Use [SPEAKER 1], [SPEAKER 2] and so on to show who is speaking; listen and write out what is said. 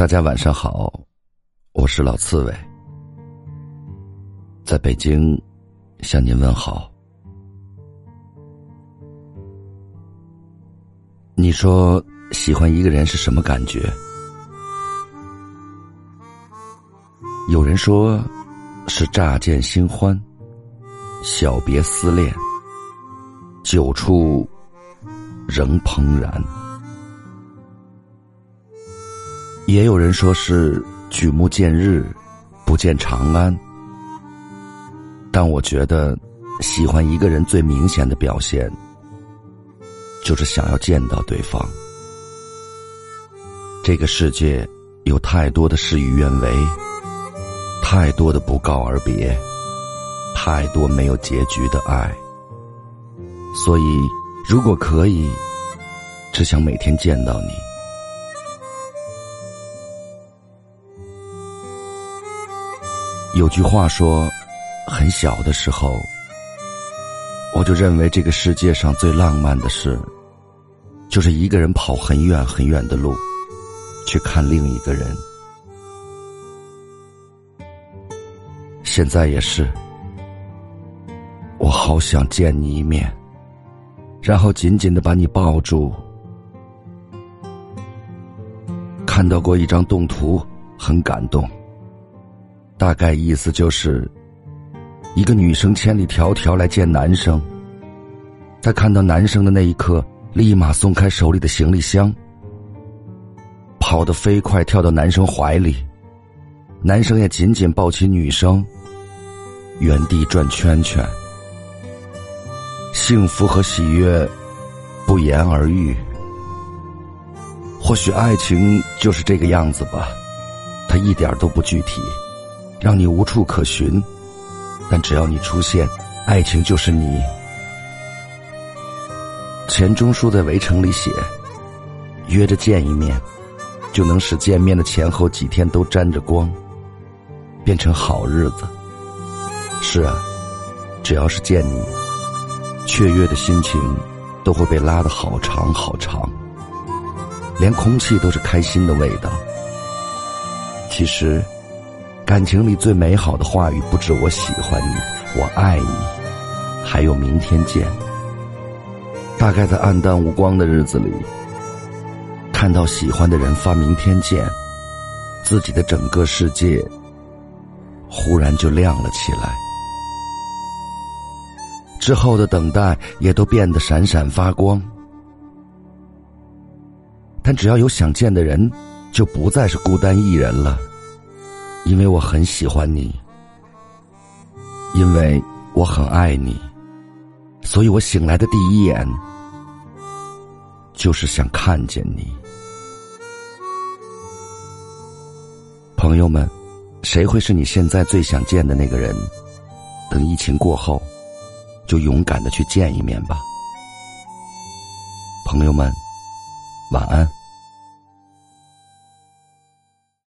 [SPEAKER 1] 大家晚上好，我是老刺猬，在北京向您问好。你说喜欢一个人是什么感觉？有人说是乍见新欢，小别思恋，久处仍怦然。也有人说是举目见日，不见长安。但我觉得，喜欢一个人最明显的表现，就是想要见到对方。这个世界有太多的事与愿违，太多的不告而别，太多没有结局的爱。所以，如果可以，只想每天见到你。有句话说，很小的时候，我就认为这个世界上最浪漫的事，就是一个人跑很远很远的路，去看另一个人。现在也是，我好想见你一面，然后紧紧的把你抱住。看到过一张动图，很感动。大概意思就是，一个女生千里迢迢来见男生，在看到男生的那一刻，立马松开手里的行李箱，跑得飞快，跳到男生怀里，男生也紧紧抱起女生，原地转圈圈，幸福和喜悦不言而喻。或许爱情就是这个样子吧，它一点都不具体。让你无处可寻，但只要你出现，爱情就是你。钱钟书在《围城》里写：“约着见一面，就能使见面的前后几天都沾着光，变成好日子。”是啊，只要是见你，雀跃的心情都会被拉得好长好长，连空气都是开心的味道。其实。感情里最美好的话语，不止“我喜欢你”，“我爱你”，还有“明天见”。大概在暗淡无光的日子里，看到喜欢的人发“明天见”，自己的整个世界忽然就亮了起来。之后的等待也都变得闪闪发光。但只要有想见的人，就不再是孤单一人了。因为我很喜欢你，因为我很爱你，所以我醒来的第一眼就是想看见你。朋友们，谁会是你现在最想见的那个人？等疫情过后，就勇敢的去见一面吧。朋友们，晚安。